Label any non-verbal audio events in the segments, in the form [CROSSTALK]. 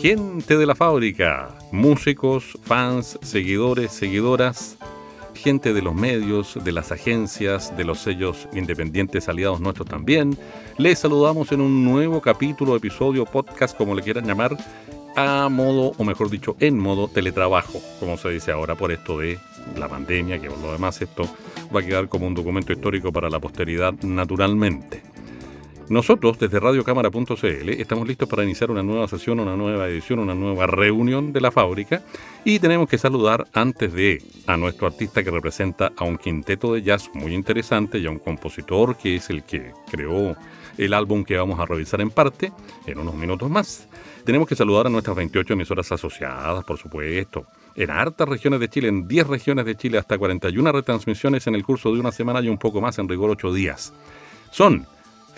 Gente de la fábrica, músicos, fans, seguidores, seguidoras, gente de los medios, de las agencias, de los sellos independientes aliados nuestros también. Les saludamos en un nuevo capítulo, episodio, podcast, como le quieran llamar, a modo, o mejor dicho, en modo teletrabajo, como se dice ahora por esto de la pandemia, que por lo demás esto va a quedar como un documento histórico para la posteridad naturalmente. Nosotros, desde radiocámara.cl, estamos listos para iniciar una nueva sesión, una nueva edición, una nueva reunión de la fábrica y tenemos que saludar antes de a nuestro artista que representa a un quinteto de jazz muy interesante y a un compositor que es el que creó el álbum que vamos a revisar en parte en unos minutos más. Tenemos que saludar a nuestras 28 emisoras asociadas, por supuesto, en hartas regiones de Chile, en 10 regiones de Chile, hasta 41 retransmisiones en el curso de una semana y un poco más, en rigor 8 días. Son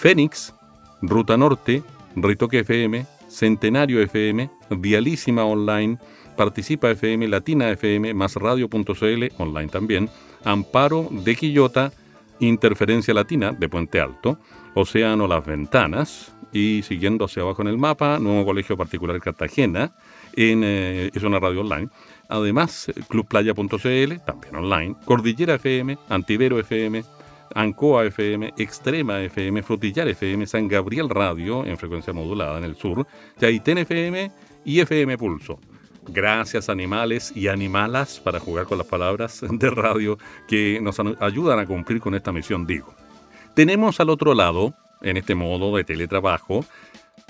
Fénix, Ruta Norte, Ritoque FM, Centenario FM, Dialísima Online, Participa FM, Latina FM, más radio.cl, online también, Amparo de Quillota, Interferencia Latina de Puente Alto, Océano Las Ventanas, y siguiendo hacia abajo en el mapa, Nuevo Colegio Particular Cartagena, en, eh, es una radio online. Además, clubplaya.cl, también online, Cordillera FM, Antivero FM, Ancoa FM, Extrema FM, Frutillar FM, San Gabriel Radio en frecuencia modulada en el sur, Yaitén FM y FM Pulso. Gracias animales y animalas para jugar con las palabras de radio que nos ayudan a cumplir con esta misión, digo. Tenemos al otro lado, en este modo de teletrabajo,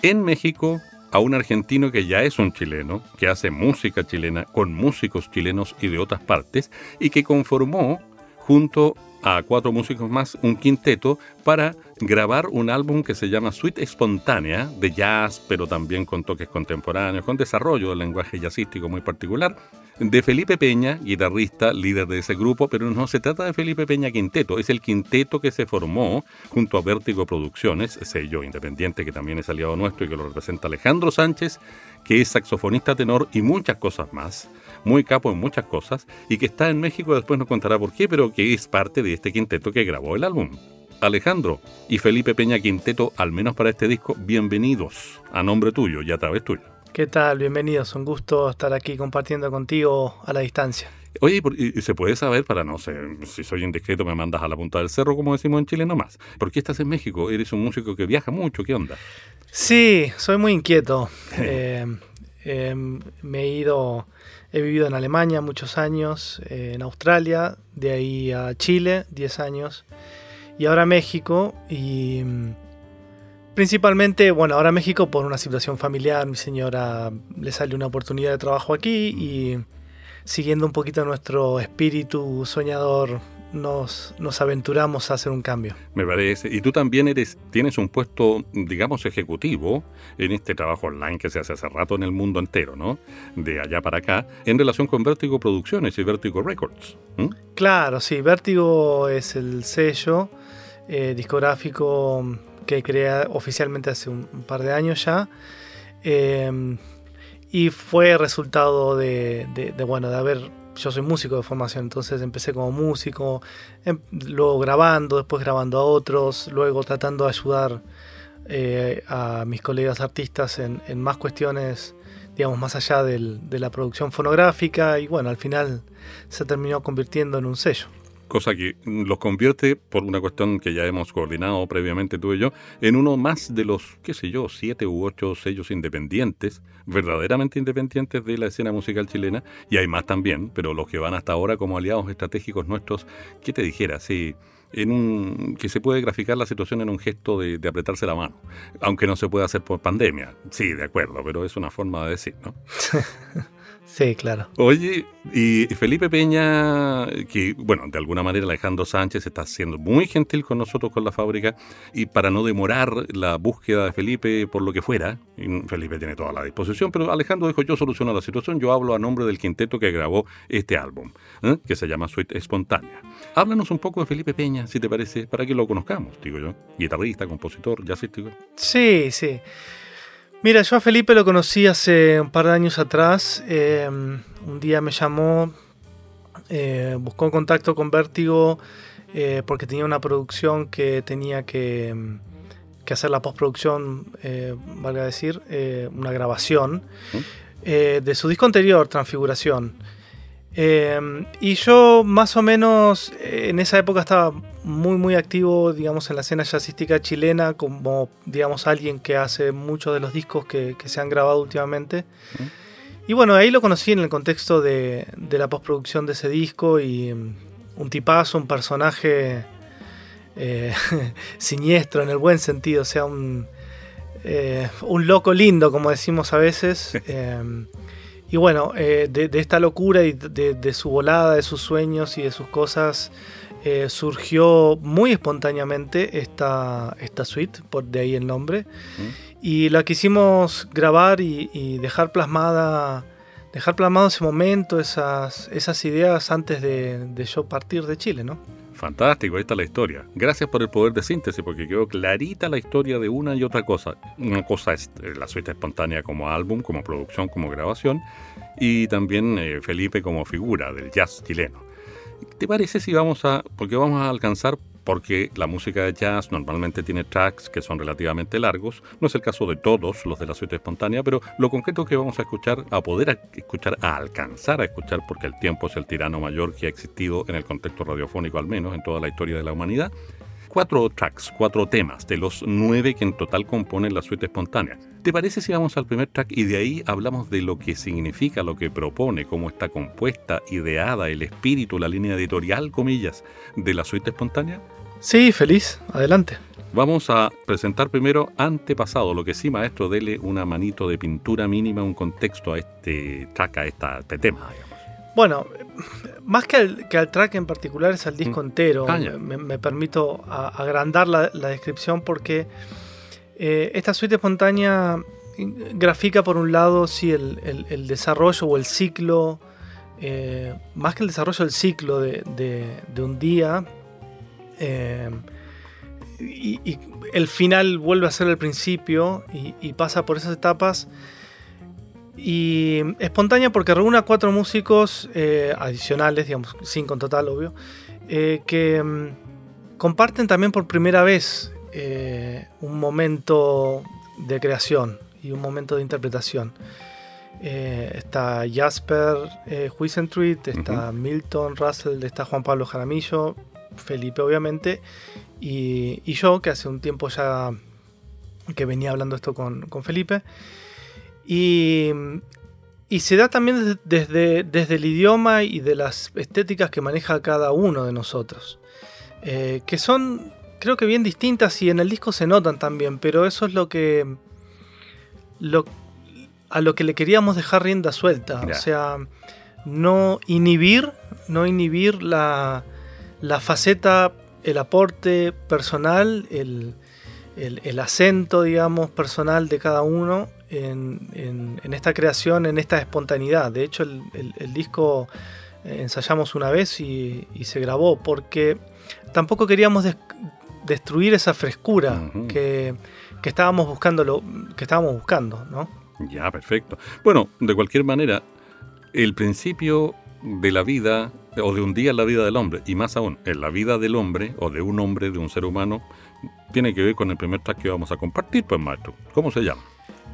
en México a un argentino que ya es un chileno, que hace música chilena con músicos chilenos y de otras partes, y que conformó junto a cuatro músicos más, un quinteto, para grabar un álbum que se llama Suite Espontánea, de jazz, pero también con toques contemporáneos, con desarrollo del lenguaje jazzístico muy particular, de Felipe Peña, guitarrista, líder de ese grupo, pero no se trata de Felipe Peña Quinteto, es el quinteto que se formó junto a Vértigo Producciones, sello independiente que también es aliado nuestro y que lo representa Alejandro Sánchez, que es saxofonista tenor y muchas cosas más muy capo en muchas cosas y que está en México, después nos contará por qué, pero que es parte de este quinteto que grabó el álbum. Alejandro y Felipe Peña Quinteto, al menos para este disco, bienvenidos a nombre tuyo y a través tuyo. ¿Qué tal? Bienvenidos, un gusto estar aquí compartiendo contigo a la distancia. Oye, ¿y se puede saber, para no sé, si soy indiscreto me mandas a la punta del cerro, como decimos en Chile nomás? ¿Por qué estás en México? ¿Eres un músico que viaja mucho? ¿Qué onda? Sí, soy muy inquieto. [LAUGHS] Eh, eh, me he ido He vivido en Alemania muchos años, eh, en Australia, de ahí a Chile 10 años y ahora México y mm, principalmente, bueno, ahora México por una situación familiar, mi señora le sale una oportunidad de trabajo aquí y siguiendo un poquito nuestro espíritu soñador nos, nos aventuramos a hacer un cambio. Me parece. Y tú también eres, tienes un puesto, digamos, ejecutivo en este trabajo online que se hace hace rato en el mundo entero, ¿no? De allá para acá, en relación con Vértigo Producciones y Vértigo Records. Claro, sí. Vértigo es el sello eh, discográfico que crea oficialmente hace un, par de años ya. Eh, y fue resultado de, de, bueno, de haber yo soy músico de formación, entonces empecé como músico, em, luego grabando, después grabando a otros, luego tratando de ayudar eh, a mis colegas artistas en, más cuestiones, digamos, más allá de la producción fonográfica y bueno, al final se terminó convirtiendo en un sello cosa que los convierte, por una cuestión que ya hemos coordinado previamente tú y yo, en uno más de los, qué sé yo, siete u ocho sellos independientes, verdaderamente independientes de la escena musical chilena, y hay más también, pero los que van hasta ahora como aliados estratégicos nuestros, ¿qué te dijera? Sí, en un, que se puede graficar la situación en un gesto de, de, apretarse la mano, aunque no se puede hacer por pandemia. Sí, de acuerdo, pero es una forma de decir, ¿no? [LAUGHS] Sí, claro. Oye, y Felipe Peña, que, bueno, de alguna manera Alejandro Sánchez está siendo muy gentil con nosotros con la fábrica, y para no demorar la búsqueda de Felipe por lo que fuera, Felipe tiene toda la disposición, pero Alejandro dijo, yo soluciono la situación, yo hablo a nombre del quinteto que grabó este álbum, ¿eh? que se llama Suite Espontánea. Háblanos un poco de Felipe Peña, si te parece, para que lo conozcamos, digo yo. Guitarrista, compositor, jazzístico. Sí, sí. Mira, yo a Felipe lo conocí hace un par de años atrás. Em, un día me llamó, eh, buscó contacto con Vértigo eh, porque tenía una producción que tenía que, em, hacer la postproducción, eh, valga decir, una grabación de su disco anterior, Transfiguración. Em, y yo más o menos en esa época estaba muy muy activo digamos en la escena jazzística chilena como digamos alguien que hace muchos de los discos que, se han grabado últimamente. Y bueno, ahí lo conocí en el contexto de, la postproducción de ese disco y mm, un tipazo, un personaje eh, [LAUGHS] siniestro en el buen sentido, o sea, un, eh, un loco lindo como decimos a veces. [LAUGHS] Y bueno, eh, de, esta locura y de, su volada, de sus sueños y de sus cosas, eh, surgió muy espontáneamente esta, esta suite, por de ahí el nombre. Y la quisimos grabar y, dejar plasmada, dejar plasmado ese momento, esas, esas ideas antes de, de yo partir de Chile, ¿no? Fantástico, ahí está la historia. Gracias por el poder de síntesis, porque quedó clarita la historia de una y otra cosa. Una cosa es eh, la suite espontánea como álbum, como producción, como grabación, y también eh, Felipe como figura del jazz chileno. ¿Te parece si vamos a, porque vamos a alcanzar porque la música de jazz normalmente tiene tracks que son relativamente largos. No es el caso de todos los de la suite espontánea, pero lo concreto que vamos a escuchar, a poder escuchar, a alcanzar a escuchar, porque el tiempo es el tirano mayor que ha existido en el contexto radiofónico al menos en toda la historia de la humanidad, cuatro tracks, cuatro temas de los nueve que en total componen la suite espontánea. ¿Te parece si vamos al primer track y de ahí hablamos de lo que significa, lo que propone, cómo está compuesta, ideada, el espíritu, la línea editorial, comillas, de la suite espontánea? Sí, feliz. Adelante. Vamos a presentar primero antepasado, lo que sí, maestro, dele una manito de pintura mínima, un contexto a este track, a este tema. Bueno, más que al, que al, track en particular es al disco mm. entero. Ah, me, permito agrandar la, descripción porque eh, esta suite espontánea grafica por un lado sí, el, desarrollo o el ciclo, eh, más que el desarrollo del ciclo de, un día. Eh, y, el final vuelve a ser el principio y pasa por esas etapas y espontánea porque reúne a cuatro músicos eh, adicionales, digamos, cinco en total, obvio, eh, que mm, comparten también por primera vez eh, un momento de creación y un momento de interpretación. está Jasper Huisentruit, está Milton Russell, está Juan Pablo Jaramillo, Felipe obviamente, y, yo, que hace un tiempo ya que venía hablando esto con, con Felipe. Y, se da también desde, desde el idioma y de las estéticas que maneja cada uno de nosotros. Eh, que son, creo que bien distintas y en el disco se notan también, pero eso es lo que. a lo que le queríamos dejar rienda suelta. O sea, no inhibir, no inhibir la, la faceta, el aporte personal, el, el, acento, digamos, personal de cada uno en, esta creación, en esta espontaneidad. De hecho, el, disco eh, ensayamos una vez y, se grabó porque tampoco queríamos destruir esa frescura que, estábamos buscando, lo, que estábamos buscando, ¿no? Ya, perfecto. Bueno, de cualquier manera, el principio de la vida o de un día en la vida del hombre, y más aún, en la vida del hombre o de un hombre, de un ser humano, tiene que ver con el primer track que vamos a compartir, pues maestro. ¿Cómo se llama?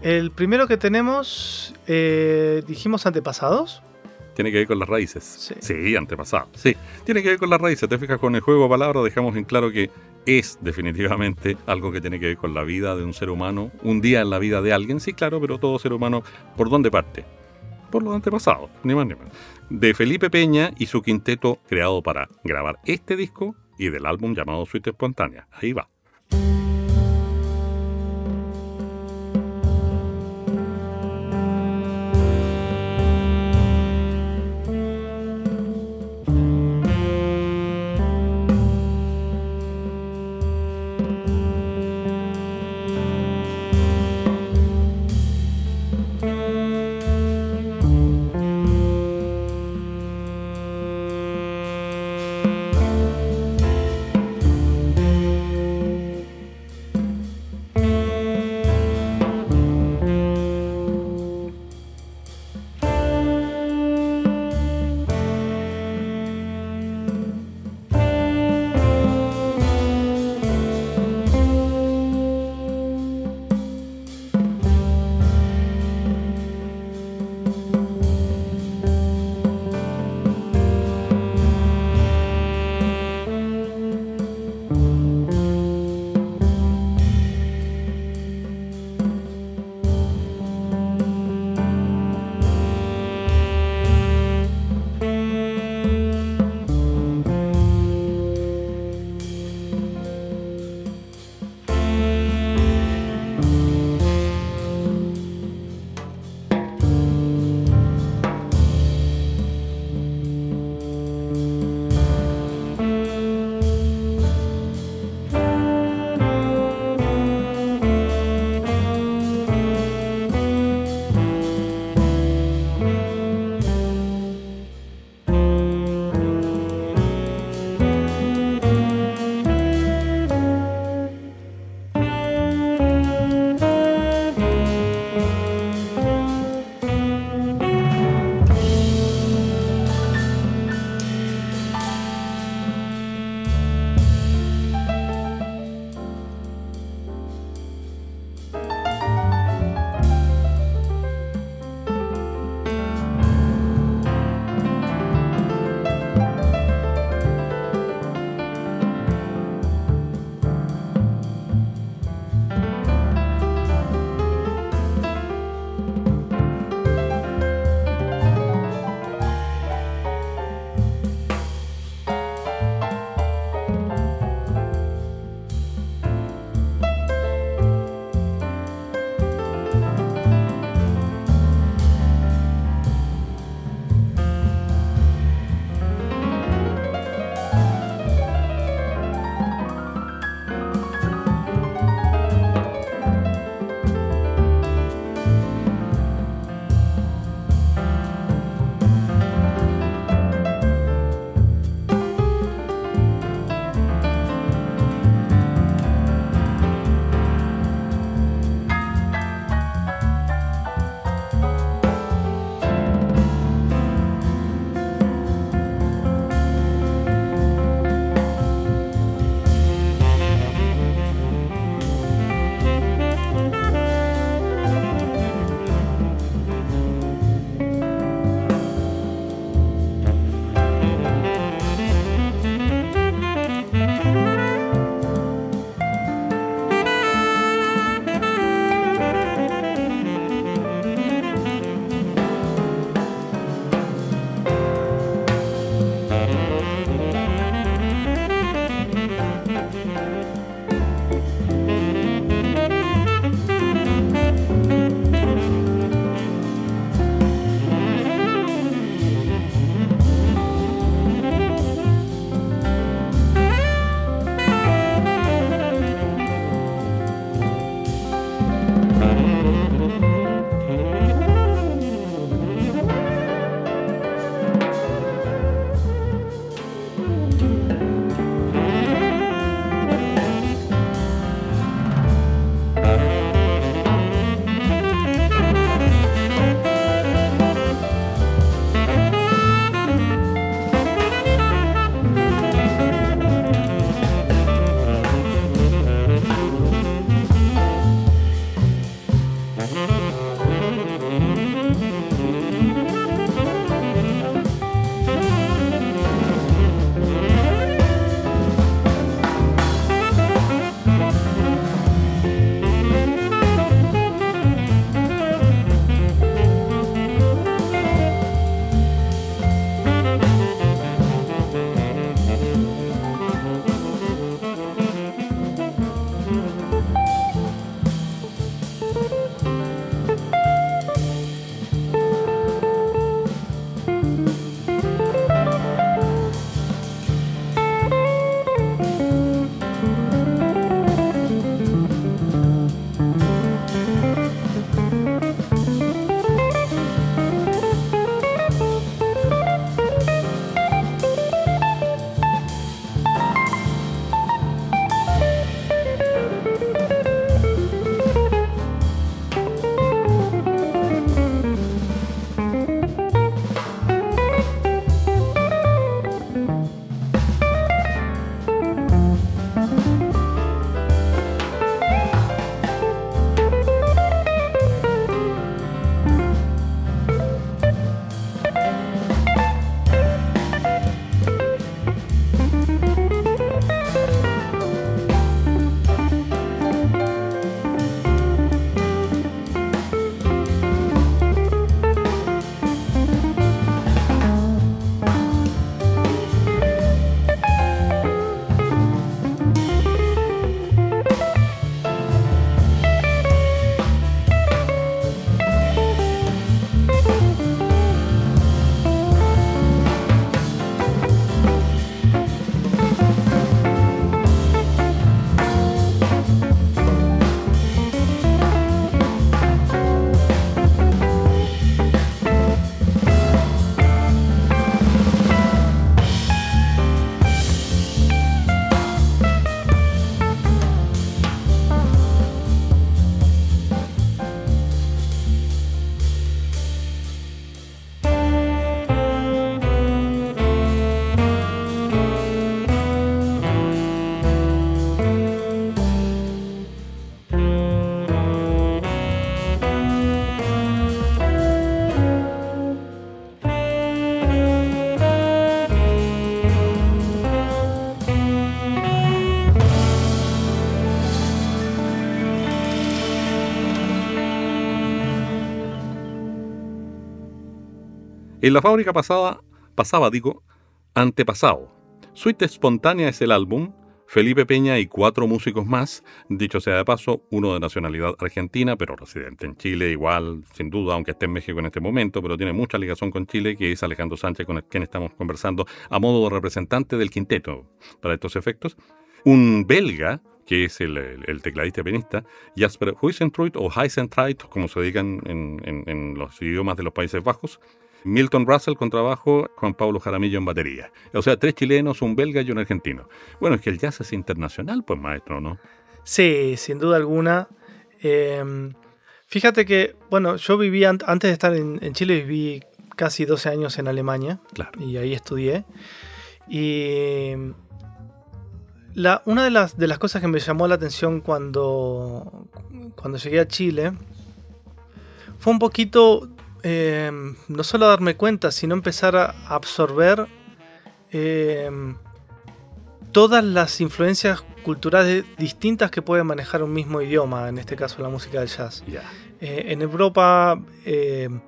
El primero que tenemos, eh, dijimos antepasados. Tiene que ver con las raíces. Sí. sí, antepasados. Sí, tiene que ver con las raíces. Te fijas con el juego de palabras, dejamos en claro que es definitivamente algo que tiene que ver con la vida de un ser humano, un día en la vida de alguien, sí, claro, pero todo ser humano, ¿por dónde parte? Por los antepasados, ni más ni menos. De Felipe Peña y su quinteto creado para grabar este disco y del álbum llamado Suite Espontánea. Ahí va. En la fábrica pasada, pasaba, digo, antepasado. Suite Espontánea es el álbum Felipe Peña y cuatro músicos más, dicho sea de paso, uno de nacionalidad argentina, pero residente en Chile igual, sin duda, aunque esté en México en este momento, pero tiene mucha ligación con Chile, que es Alejandro Sánchez, con quien estamos conversando a modo de representante del quinteto para estos efectos. Un belga, que es el, tecladista pianista, Jasper Huisentruit o Heisentreit, como se digan en los idiomas de los Países Bajos, Milton Russell con trabajo, Juan Pablo Jaramillo en batería. O sea, tres chilenos, un belga y un argentino. Bueno, es que el jazz es internacional, pues maestro, ¿no? Sí, sin duda alguna. Em, fíjate que, bueno, yo viví, antes de estar en, Chile, viví casi 12 años en Alemania. Claro. Y ahí estudié. Y la, una de las, de las cosas que me llamó la atención cuando, cuando llegué a Chile fue un poquito Em, no solo darme cuenta, sino empezar a absorber em, todas las influencias culturales distintas que puede manejar un mismo idioma, en este caso la música del jazz. Eh, en Europa em,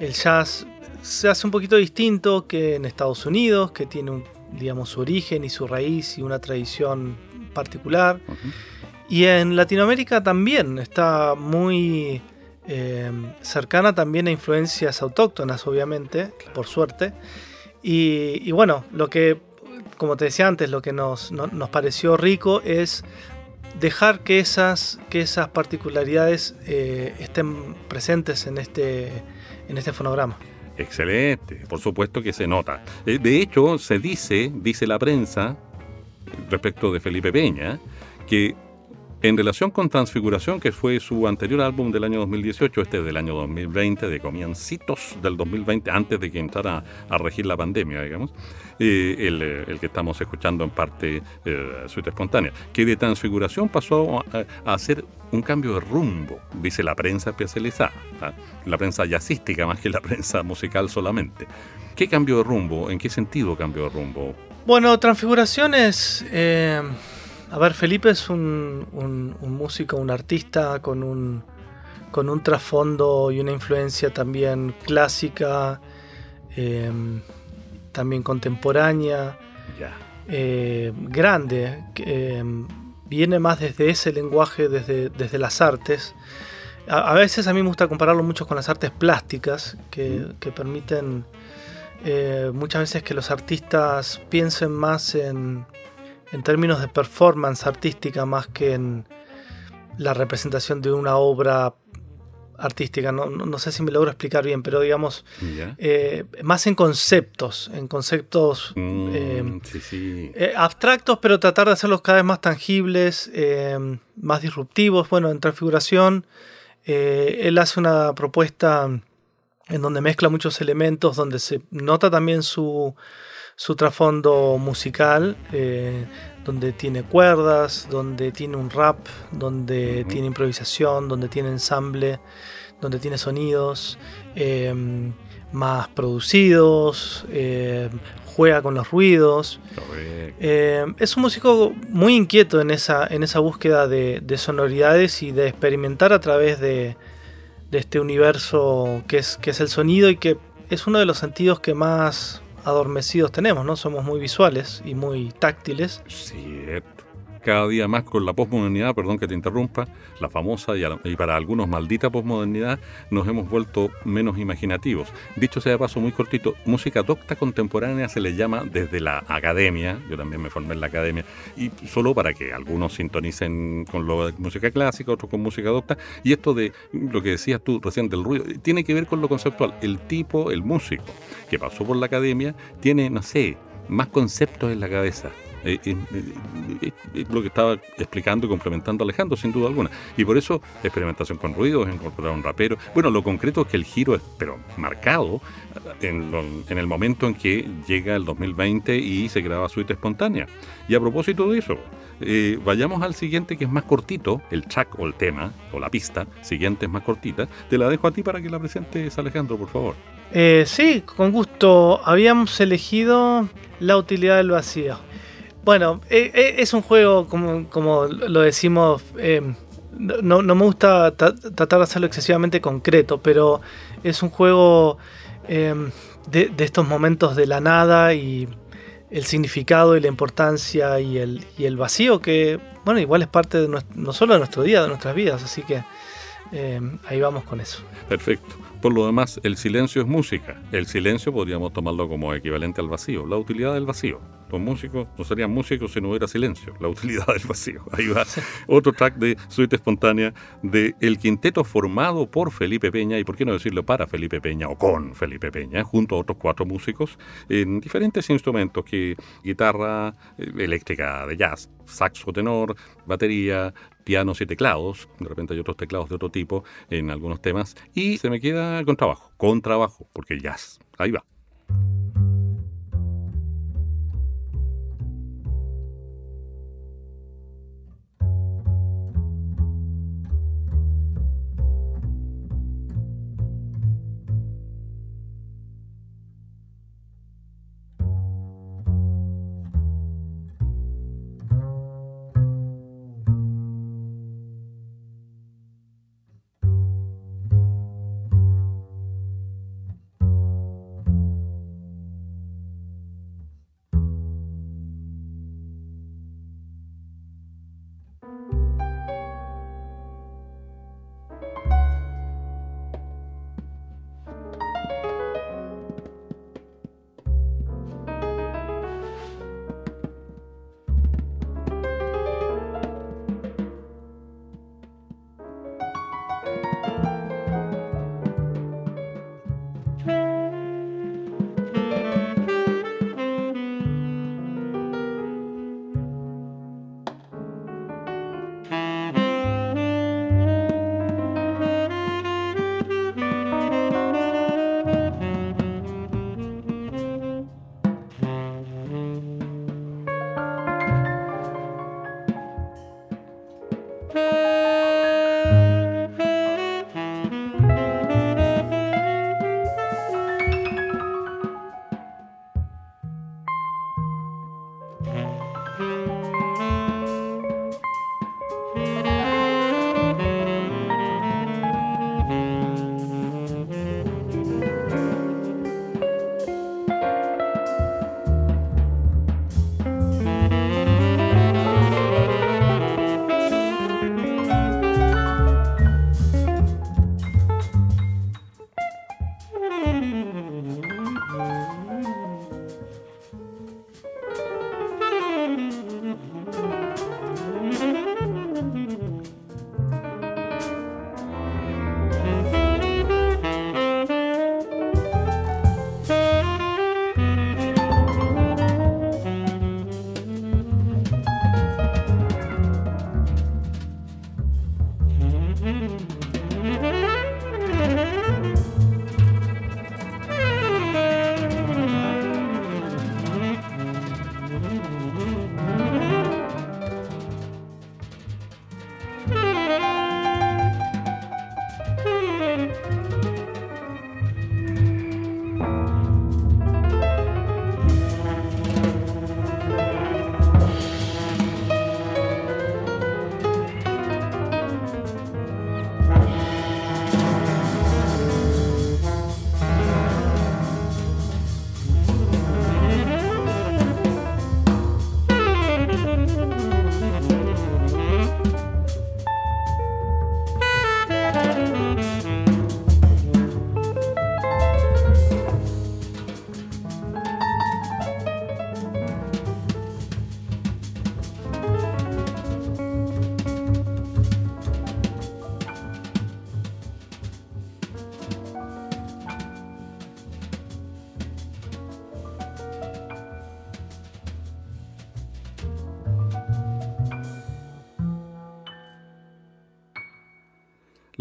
el jazz se hace un poquito distinto que en Estados Unidos, que tiene digamos, su origen y su raíz y una tradición particular. Y en Latinoamérica también está muy eh, cercana también a influencias autóctonas, obviamente, por suerte. Y, bueno, lo que, como te decía antes, lo que nos, pareció rico es dejar que esas, que esas particularidades eh, estén presentes en este, en este fonograma. Excelente, por supuesto que se nota. Eh, de hecho, se dice, dice la prensa, respecto de Felipe Peña, que en relación con Transfiguración, que fue su anterior álbum del año 2018, este del año 2020, de comiencitos del 2020, antes de que entrara a regir la pandemia, digamos, eh, eh, el, que estamos escuchando en parte eh, Suite Espontánea, que de Transfiguración pasó a, hacer un cambio de rumbo, dice la prensa especializada, ¿ah? la prensa jazzística más que la prensa musical solamente. ¿Qué cambio de rumbo? ¿En qué sentido cambio de rumbo? Bueno, Transfiguración es... A ver, Felipe es un, músico, un artista con un, con un trasfondo y una influencia también clásica, em, también contemporánea, eh, grande, em, viene más desde ese lenguaje, desde, desde las artes. A, veces a mí me gusta compararlo mucho con las artes plásticas, que, que permiten eh, muchas veces que los artistas piensen más en, en términos de performance artística más que en la representación de una obra artística. No, sé si me logro explicar bien, pero digamos, eh, más en conceptos, en conceptos mm, eh, eh, abstractos, pero tratar de hacerlos cada vez más tangibles, más disruptivos. Bueno, en transfiguración, él hace una propuesta en donde mezcla muchos elementos, donde se nota también su su trasfondo musical, eh, donde tiene cuerdas, donde tiene un rap, donde tiene improvisación, donde tiene ensamble, donde tiene sonidos em, más producidos, em, juega con los ruidos. Em, es un músico muy inquieto en esa, en esa búsqueda de, sonoridades y de experimentar a través de, de este universo que es, que es el sonido y que es uno de los sentidos que más adormecidos tenemos, ¿no? Somos muy visuales y muy táctiles. Cierto cada día más con la posmodernidad, perdón que te interrumpa, la famosa y, para algunos maldita posmodernidad, nos hemos vuelto menos imaginativos. Dicho sea de paso muy cortito, música docta contemporánea se le llama desde la academia, yo también me formé en la academia, y solo para que algunos sintonicen con lo de música clásica, otros con música docta, y esto de lo que decías tú recién del ruido, tiene que ver con lo conceptual. El tipo, el músico que pasó por la academia, tiene, no sé, más conceptos en la cabeza eh, eh, eh, lo que estaba explicando y complementando Alejandro, sin duda alguna. Y por eso, experimentación con ruidos, incorporar un rapero. Bueno, lo concreto es que el giro es, pero marcado, en, el momento en que llega el 2020 y se graba Suite Espontánea. Y a propósito de eso, vayamos al siguiente que es más cortito, el track o el tema, o la pista, siguiente es más cortita. Te la dejo a ti para que la presentes, Alejandro, por favor. sí, con gusto. Habíamos elegido la utilidad del vacío. Bueno, eh, eh, es un juego, como, lo decimos, eh, no, me gusta tratar de hacerlo excesivamente concreto, pero es un juego de, estos momentos de la nada y el significado y la importancia y el, y el vacío que, bueno, igual es parte de no solo de nuestro día, de nuestras vidas, así que ahí vamos con eso. Perfecto. Por lo demás, el silencio es música. El silencio podríamos tomarlo como equivalente al vacío, la utilidad del vacío. Los músicos no serían músicos si no hubiera silencio, la utilidad del vacío. [LAUGHS] Ahí va otro track de Suite Espontánea de el quinteto formado por Felipe Peña, y por qué no decirlo para Felipe Peña o con Felipe Peña, junto a otros cuatro músicos en diferentes instrumentos, que guitarra eh, eléctrica de jazz, saxo tenor, batería, pianos y teclados, de repente hay otros teclados de otro tipo en algunos temas, y se me queda con trabajo, con trabajo, porque jazz, ahí va.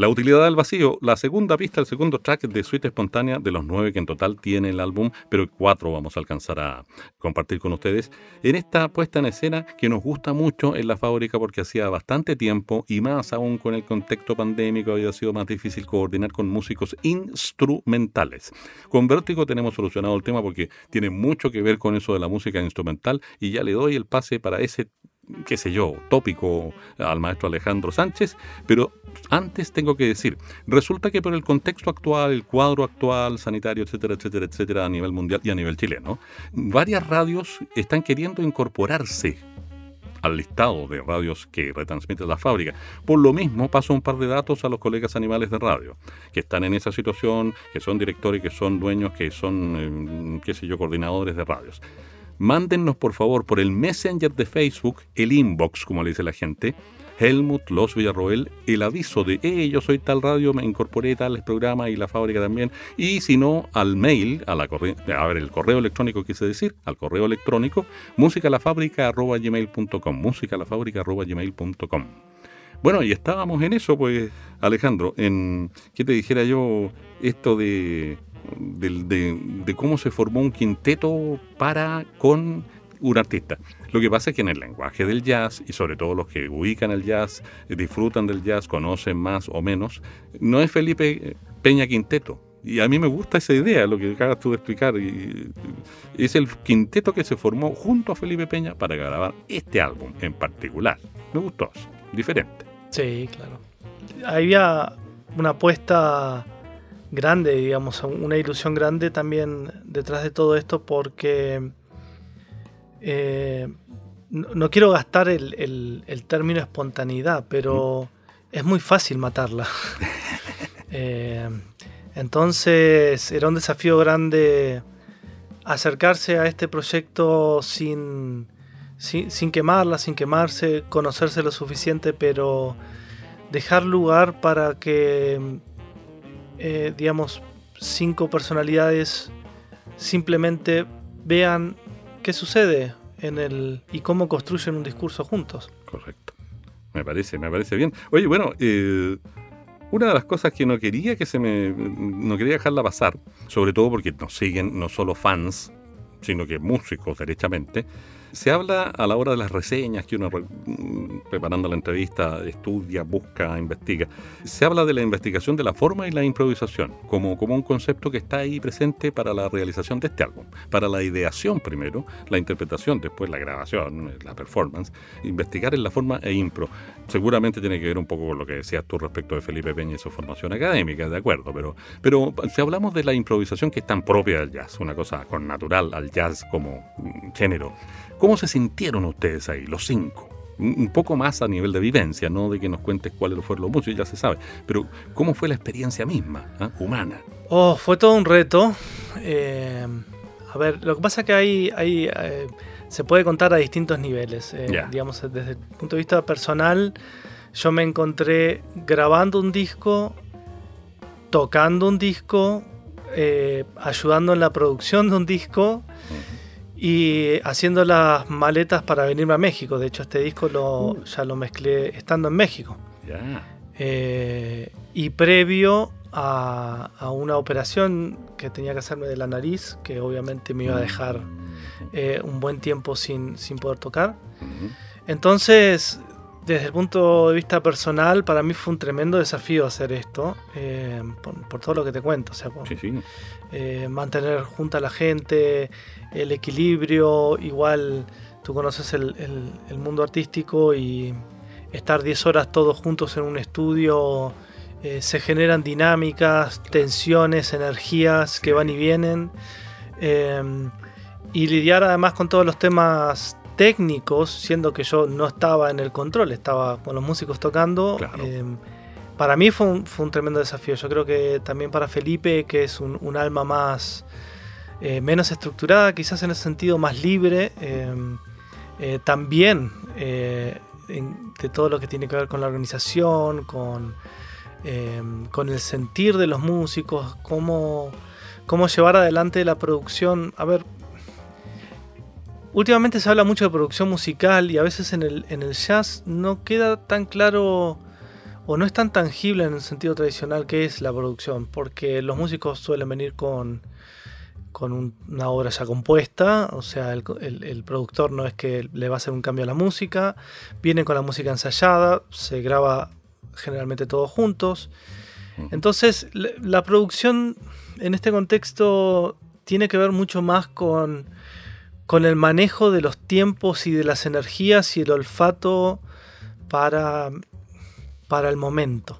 La utilidad del vacío, la segunda pista, el segundo track de Suite Espontánea, de los nueve que en total tiene el álbum, pero cuatro vamos a alcanzar a compartir con ustedes, en esta puesta en escena que nos gusta mucho en la fábrica porque hacía bastante tiempo y más aún con el contexto pandémico había sido más difícil coordinar con músicos instrumentales. Con Vértigo tenemos solucionado el tema porque tiene mucho que ver con eso de la música instrumental y ya le doy el pase para ese qué sé yo, tópico al maestro Alejandro Sánchez, pero antes tengo que decir, resulta que por el contexto actual, el cuadro actual, sanitario, etcétera, etcétera, etcétera, a nivel mundial y a nivel chileno, varias radios están queriendo incorporarse al listado de radios que retransmite la fábrica. Por lo mismo, paso un par de datos a los colegas animales de radio, que están en esa situación, que son directores, que son dueños, que son, eh, qué sé yo, coordinadores de radios. Mándennos, por favor, por el Messenger de Facebook, el inbox, como le dice la gente, Helmut Los Villarroel el aviso de, hey, yo soy tal radio, me incorporé tales programas y la fábrica también. Y si no, al mail, a, la a ver, el correo electrónico quise decir, al correo electrónico, musicalafábrica.gmail.com, musicalafábrica.gmail.com. Bueno, y estábamos en eso, pues, Alejandro, en, ¿qué te dijera yo? Esto de, de, cómo se formó un quinteto para con un artista. Lo que pasa es que en el lenguaje del jazz, y sobre todo los que ubican el jazz, disfrutan del jazz, conocen más o menos, no es Felipe Peña Quinteto. Y a mí me gusta esa idea, lo que acabas tú de explicar. Es el quinteto que se formó junto a Felipe Peña para grabar este álbum en particular. Me gustó, diferente. Sí, claro. Había una apuesta grande, digamos, una ilusión grande también detrás de todo esto porque eh, no, quiero gastar el, término espontaneidad, pero es muy fácil matarla. [LAUGHS] Eh, entonces era un desafío grande acercarse a este proyecto sin, sin, quemarla, sin quemarse, conocerse lo suficiente, pero dejar lugar para que, eh, digamos, cinco personalidades simplemente vean qué sucede en el y cómo construyen un discurso juntos. Correcto. Me parece, me parece bien. Oye, bueno, eh, una de las cosas que no quería que se me no quería dejarla pasar, sobre todo porque nos siguen no solo fans, sino que músicos derechamente, se habla a la hora de las reseñas que uno, mm, preparando la entrevista, estudia, busca, investiga. Se habla de la investigación de la forma y la improvisación como, como un concepto que está ahí presente para la realización de este álbum. Para la ideación primero, la interpretación, después la grabación, la performance. Investigar en la forma e impro. Seguramente tiene que ver un poco con lo que decías tú respecto de Felipe Peña y su formación académica, de acuerdo, pero, pero si hablamos de la improvisación que es tan propia del jazz, una cosa con natural al jazz como mm, género, ¿Cómo se sintieron ustedes ahí, los cinco? Un poco más a nivel de vivencia, no de que nos cuentes cuáles fueron los músicos, ya se sabe, pero ¿cómo fue la experiencia misma, ah, humana? Oh, fue todo un reto. Eh, a ver, lo que pasa es que hay, hay eh, se puede contar a distintos niveles. Eh, digamos, desde el punto de vista personal, yo me encontré grabando un disco, tocando un disco, ayudando en la producción de un disco y haciendo las maletas para venirme a México. De hecho, este disco lo, uh. ya lo mezclé estando en México. Eh, y previo a, una operación que tenía que hacerme de la nariz, que obviamente me iba a dejar mm. eh, un buen tiempo sin, sin poder tocar. Entonces, desde el punto de vista personal, para mí fue un tremendo desafío hacer esto, eh, por, todo lo que te cuento. O sea, eh, mantener junta a la gente, el equilibrio, igual tú conoces el, mundo artístico y estar 10 horas todos juntos en un estudio, eh, se generan dinámicas, tensiones, energías que van y vienen. y lidiar además con todos los temas técnicos, siendo que yo no estaba en el control, estaba con los músicos tocando. Em, para mí fue un, tremendo desafío. Yo creo que también para Felipe, que es un, alma más eh, menos estructurada, quizás en ese sentido más libre, eh, también eh, de todo lo que tiene que ver con la organización, con, con el sentir de los músicos, cómo, cómo llevar adelante la producción. A ver, últimamente se habla mucho de producción musical y a veces en el, en el jazz no queda tan claro o no es tan tangible en el sentido tradicional que es la producción, porque los músicos suelen venir con, con una obra ya compuesta, o sea, el, productor no es que le va a hacer un cambio a la música, viene con la música ensayada, se graba generalmente todos juntos. Entonces, la producción en este contexto tiene que ver mucho más con con el manejo de los tiempos y de las energías y el olfato para, para el momento.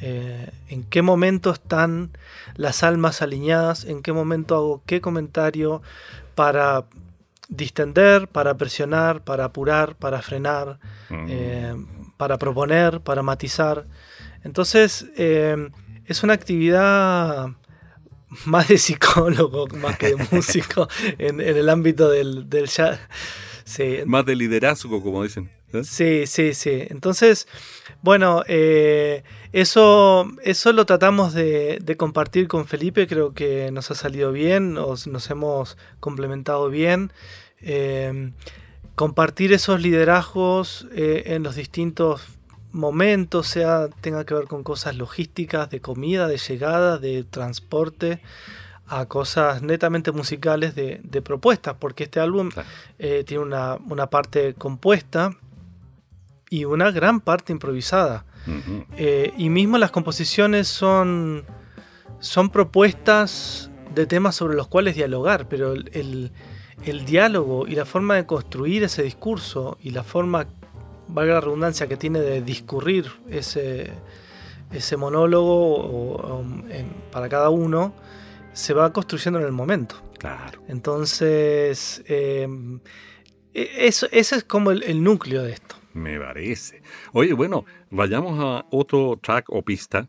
Eh, en qué momento están las almas alineadas, en qué momento hago qué comentario para distender, para presionar, para apurar, para frenar, mm. eh, para proponer, para matizar. Entonces, eh, es una actividad más de psicólogo, más que de [LAUGHS] músico, en, el ámbito del, del jazz. Más de liderazgo, como dicen. ¿eh? Sí, sí, sí. Entonces, bueno, eh, eso, eso lo tratamos de, compartir con Felipe, creo que nos ha salido bien, nos, nos hemos complementado bien. Eh, compartir esos liderazgos en los distintos momentos, sea tenga que ver con cosas logísticas, de comida, de llegada, de transporte, a cosas netamente musicales de, propuestas, porque este álbum eh, tiene una, parte compuesta y una gran parte improvisada. Eh, y mismo las composiciones son, son propuestas de temas sobre los cuales dialogar, pero el, el diálogo y la forma de construir ese discurso y la forma valga la redundancia, que tiene de discurrir ese, ese monólogo para cada uno, se va construyendo en el momento. Claro. Entonces, em, e, eso, ese es como el, núcleo de esto. Me parece. Oye, bueno, vayamos a otro track o pista,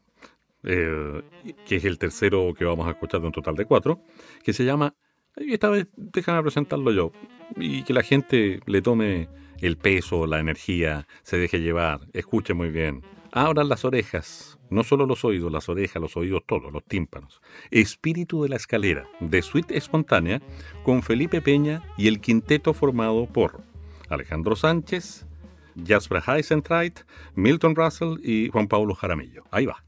eh, que es el tercero que vamos a escuchar de un total de cuatro, que se llama, esta vez déjame presentarlo yo, y que la gente le tome el peso, la energía, se deje llevar, escuche muy bien. Abran las orejas, no solo los oídos, las orejas, los oídos todos, los tímpanos. Espíritu de la escalera, de suite espontánea, con Felipe Peña y el quinteto formado por Alejandro Sánchez, Jasper Heisentreit, Milton Russell y Juan Pablo Jaramillo. Ahí va.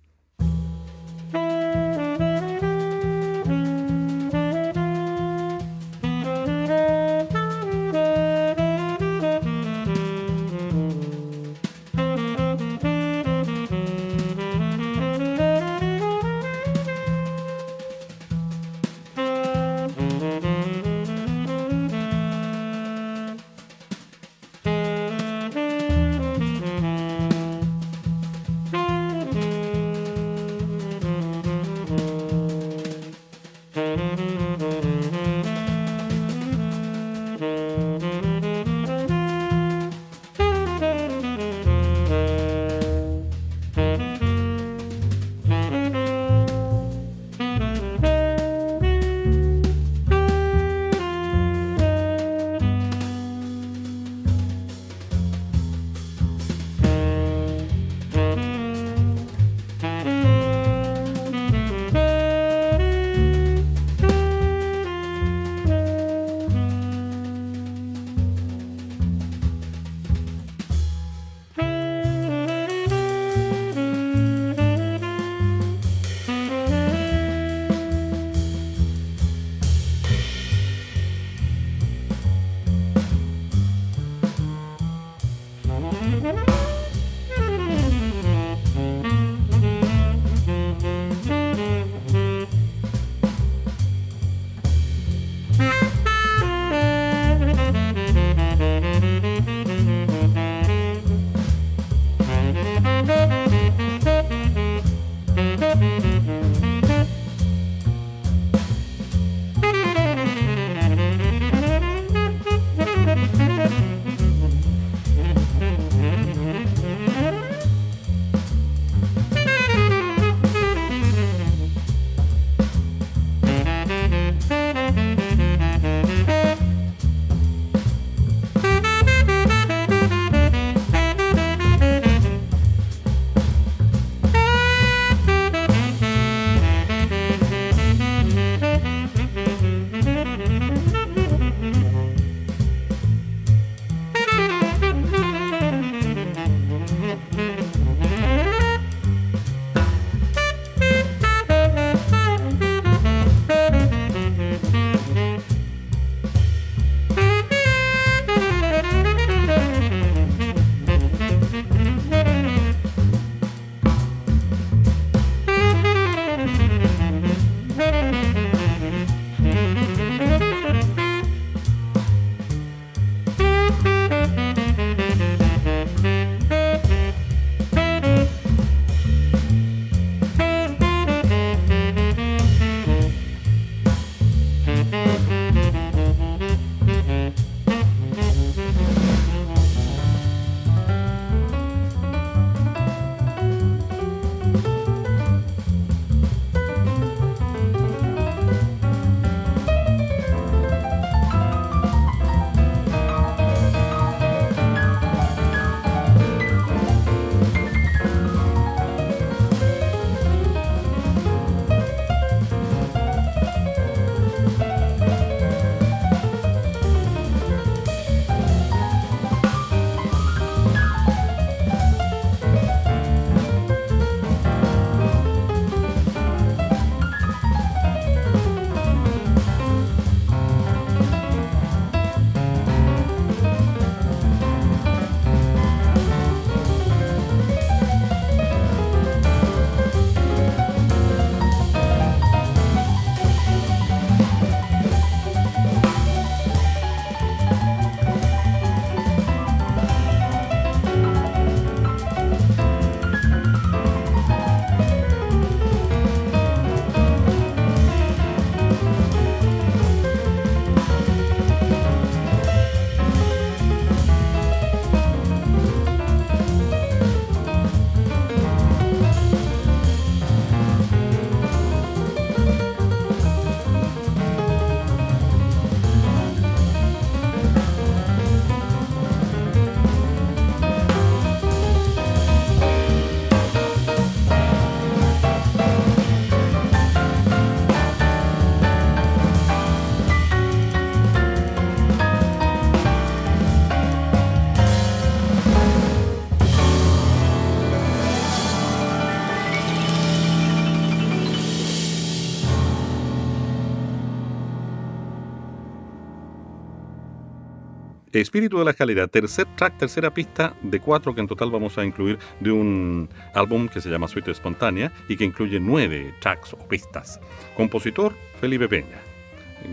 Espíritu de la escalera, tercer track, tercera pista de cuatro que en total vamos a incluir de un álbum que se llama Suite Espontánea y que incluye nueve tracks o pistas. Compositor, Felipe Peña.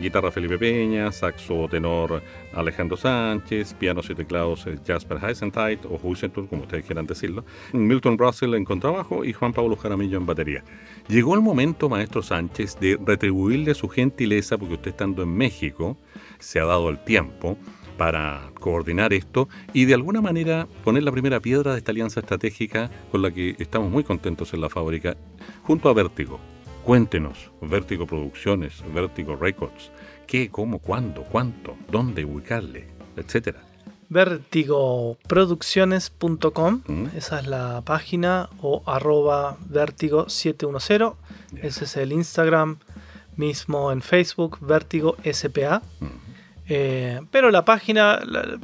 Guitarra Felipe Peña, saxo tenor Alejandro Sánchez, pianos y teclados eh, Jasper Heisentheit o Huisentur, como ustedes quieran decirlo, Milton Russell en contrabajo y Juan Pablo Jaramillo en batería. Llegó el momento, maestro Sánchez, de retribuirle su gentileza, porque usted estando en México se ha dado el tiempo para coordinar esto y de alguna manera poner la primera piedra de esta alianza estratégica con la que estamos muy contentos en la fábrica, junto a Vértigo. Cuéntenos, Vértigo Producciones, Vértigo Records, qué, cómo, cuándo, cuánto, dónde ubicarle, etcétera. Vertigoproducciones.com, mm. esa es la página, o arroba vertigo 710, ese es el Instagram, mismo en Facebook, Vértigo SPA. Mm. Eh, pero la página,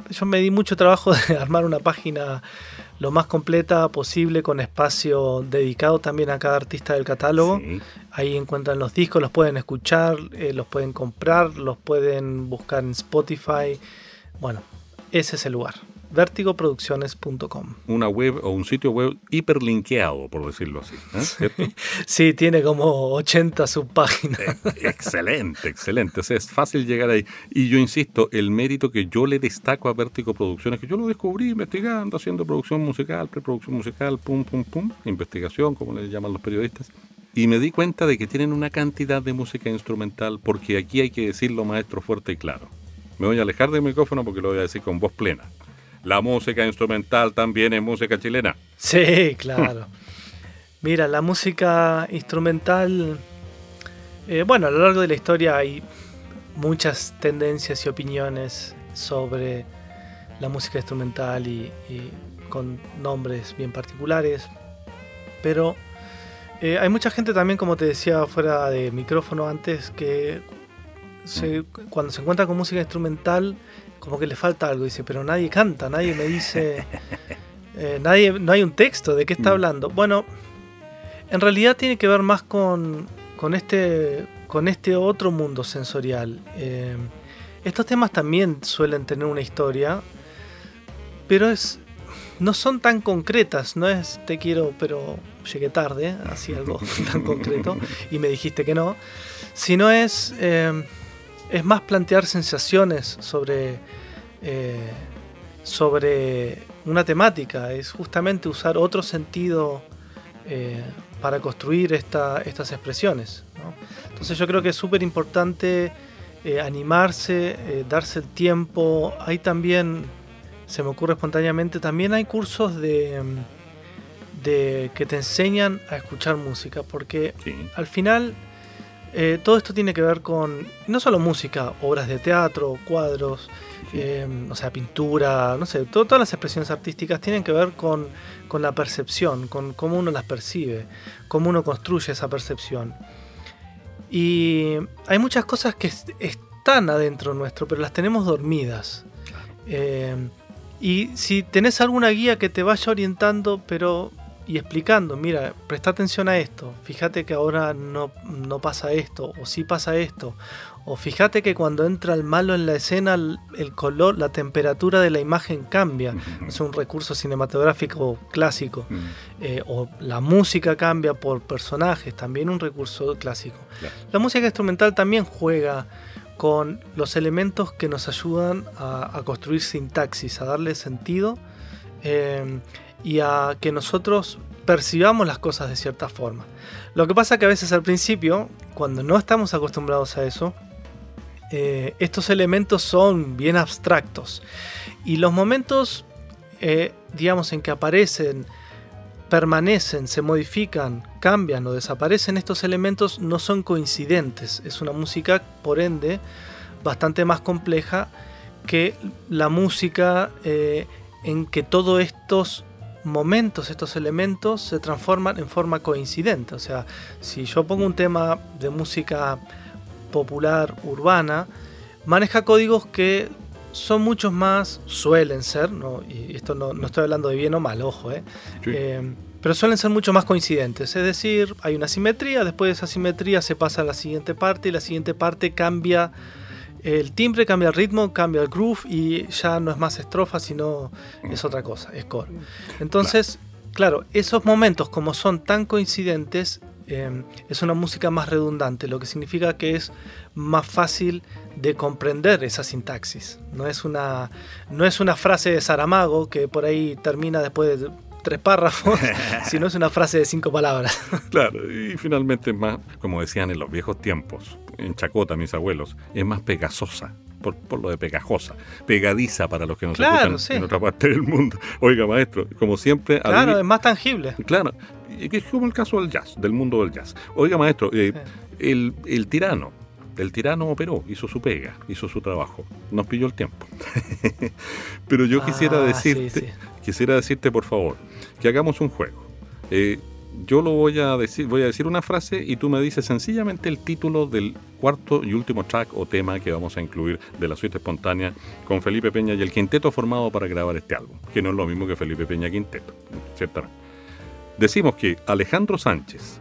yo me di mucho trabajo [LAUGHS] de armar una página lo más completa posible con espacio dedicado también a cada artista del catálogo. Ahí encuentran los discos, los pueden escuchar, eh, los pueden comprar, los pueden buscar en Spotify. Bueno, ese es el lugar vertigoproducciones.com. Una web o un sitio web hiperlinkeado, por decirlo así. ¿eh? [LAUGHS] sí, tiene como 80 subpáginas. Eh, excelente, excelente. O sea, es fácil llegar ahí. Y yo insisto, el mérito que yo le destaco a Vértigo Producciones, que yo lo descubrí investigando, haciendo producción musical, preproducción musical, pum, pum, pum, investigación, como le llaman los periodistas. Y me di cuenta de que tienen una cantidad de música instrumental, porque aquí hay que decirlo maestro fuerte y claro. Me voy a alejar del micrófono porque lo voy a decir con voz plena la música instrumental también es música chilena. Sí, [LAUGHS] claro. Mira, la música instrumental, eh, bueno, a lo largo de la historia hay muchas tendencias y opiniones sobre la música instrumental y, con nombres bien particulares, pero eh, hay mucha gente también, como te decía fuera de micrófono antes, que cuando se encuentra con música instrumental como que le falta algo, dice, pero nadie canta, nadie me dice, [LAUGHS] eh, nadie, no hay un texto, ¿de qué está mm. hablando? Bueno, en realidad tiene que ver más con, con, este, con este otro mundo sensorial. Eh, estos temas también suelen tener una historia, pero es, no son tan concretas, no es te quiero, pero llegué tarde, así algo [LAUGHS] tan concreto, y me dijiste que no, sino es... Eh, es más plantear sensaciones sobre, eh, sobre una temática, es justamente usar otro sentido eh, para construir estas expresiones. Entonces yo creo que es súper importante eh, animarse, darse el tiempo. Hay también, se me ocurre espontáneamente, también hay cursos de, de que te enseñan a escuchar música, porque al final eh, todo esto tiene que ver con no solo música, obras de teatro, cuadros, eh, o sea, pintura, no sé, todas las expresiones artísticas tienen que ver con, la percepción, con cómo uno las percibe, cómo uno construye esa percepción. Y hay muchas cosas que están adentro nuestro, pero las tenemos dormidas. Eh, y si tenés alguna guía que te vaya orientando, pero y explicando, mira, presta atención a esto, fíjate que ahora no, pasa esto, o sí pasa esto, o fíjate que cuando entra el malo en la escena, el, color, la temperatura de la imagen cambia, es un recurso cinematográfico clásico, eh, o la música cambia por personajes, también un recurso clásico. La música instrumental también juega con los elementos que nos ayudan a, construir sintaxis, a darle sentido. Eh, y a que nosotros percibamos las cosas de cierta forma. Lo que pasa que a veces al principio, cuando no estamos acostumbrados a eso, eh, estos elementos son bien abstractos. Y los momentos, eh, digamos, en que aparecen, permanecen, se modifican, cambian o desaparecen estos elementos no son coincidentes. Es una música, por ende, bastante más compleja que la música eh, en que todos estos momentos, estos elementos se transforman en forma coincidente. O sea, si yo pongo un tema de música popular urbana, maneja códigos que son muchos más, suelen ser, ¿no? y esto no, estoy hablando de bien o mal, ojo, ¿eh? eh, pero suelen ser mucho más coincidentes. Es decir, hay una simetría, después de esa simetría se pasa a la siguiente parte y la siguiente parte cambia el timbre, cambia el ritmo, cambia el groove y ya no es más estrofa, sino es otra cosa, es. Entonces, claro, esos momentos como son tan coincidentes, eh, es una música más redundante, lo que significa que es más fácil de comprender esa sintaxis. No es una, no es una frase de Saramago que por ahí termina después de tres párrafos, [LAUGHS] sino es una frase de cinco palabras. Claro, y finalmente más, como decían en los viejos tiempos, en Chacota mis abuelos, es más pegasosa. Por, lo de pegajosa, pegadiza para los que nos escuchan en otra parte del mundo. [LAUGHS] Oiga, maestro, como siempre. Claro, es más tangible. Claro, es como el caso del jazz, del mundo del jazz. Oiga, maestro, eh, el, el tirano, el tirano operó, hizo su pega, hizo su trabajo. Nos pilló el tiempo. [LAUGHS] Pero yo quisiera ah, decirte, quisiera decirte por favor, que hagamos un juego. Eh, yo lo voy a decir, voy a decir una frase y tú me dices sencillamente el título del cuarto y último track o tema que vamos a incluir de la suite espontánea con Felipe Peña y el quinteto formado para grabar este álbum, que no es lo mismo que Felipe Peña Quinteto, ciertamente. Decimos que Alejandro Sánchez,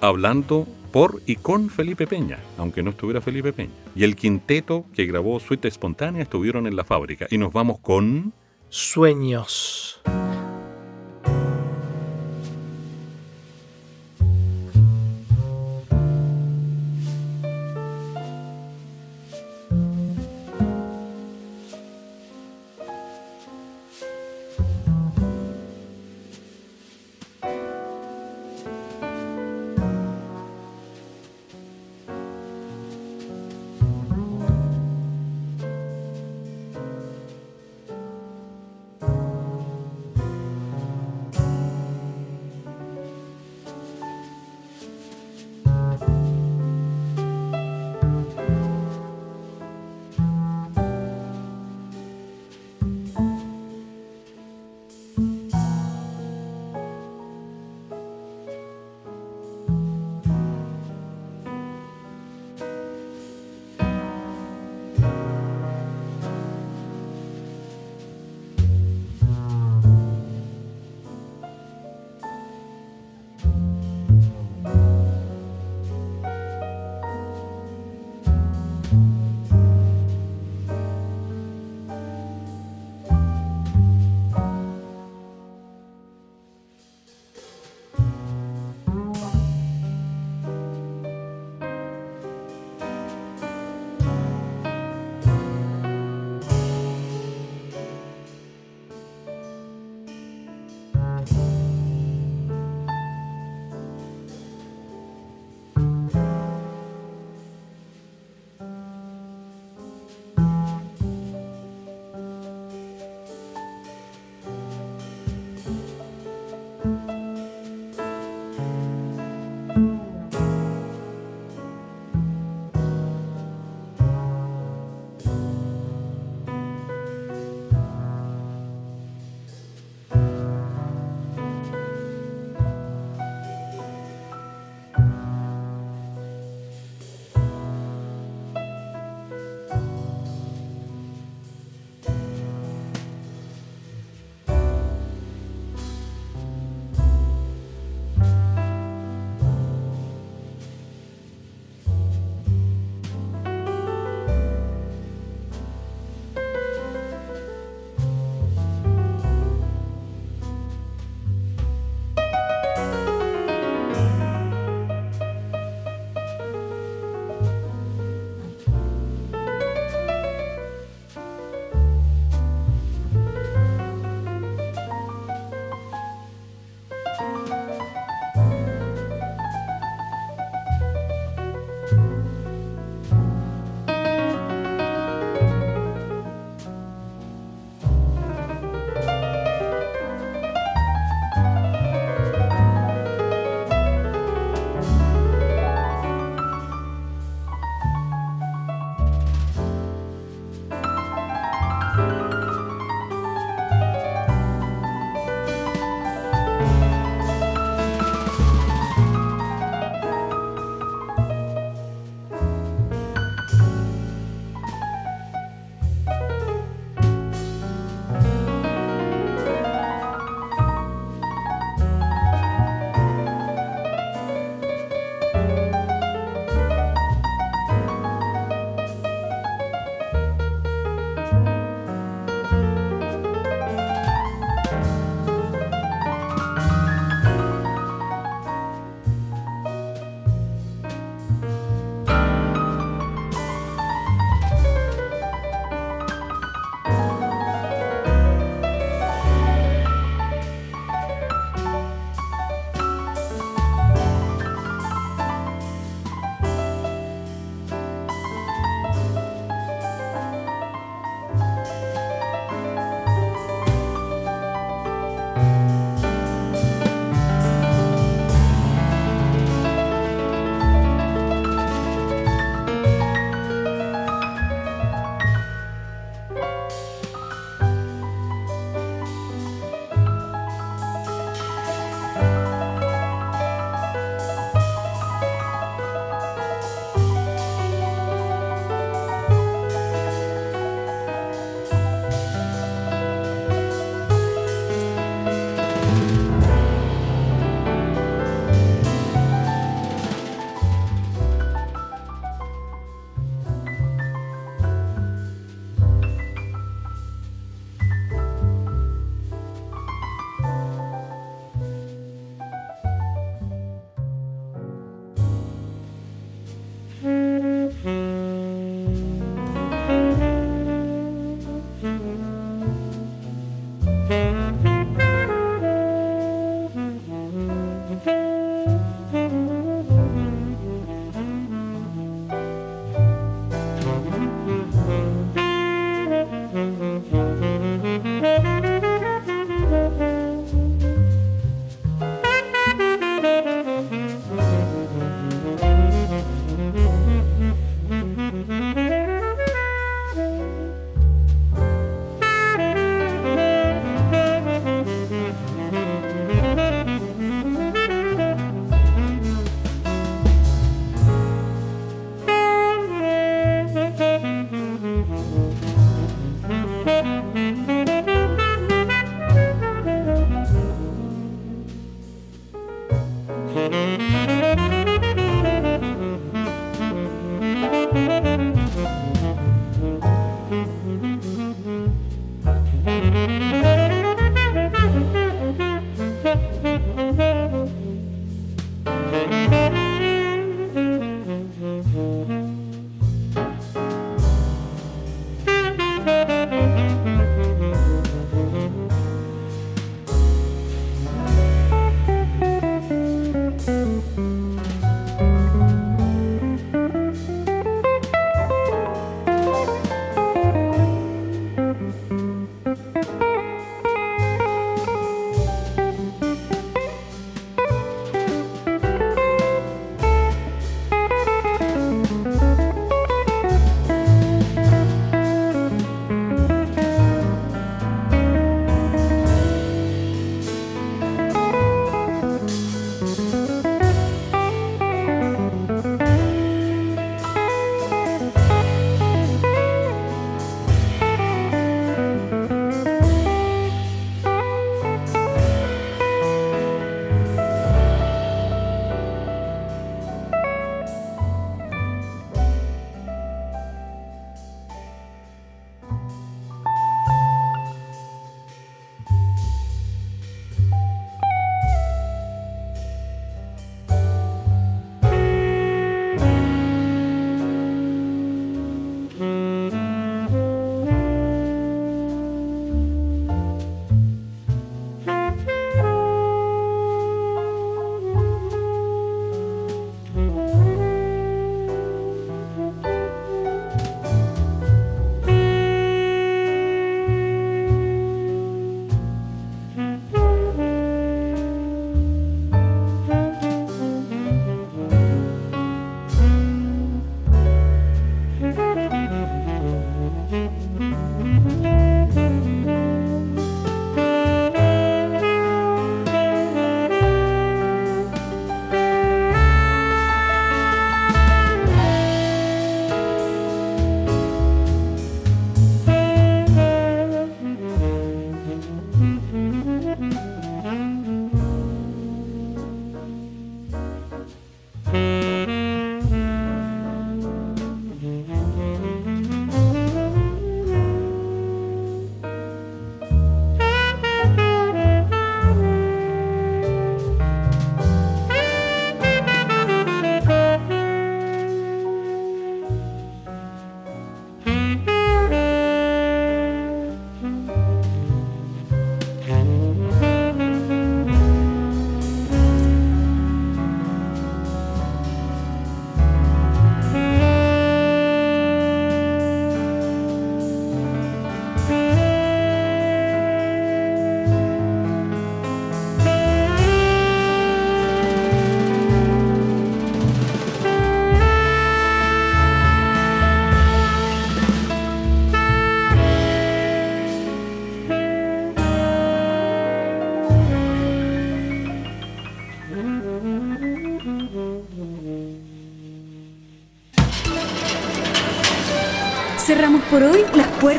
hablando por y con Felipe Peña, aunque no estuviera Felipe Peña. Y el quinteto que grabó Suite Espontánea estuvieron en la fábrica. Y nos vamos con... Sueños.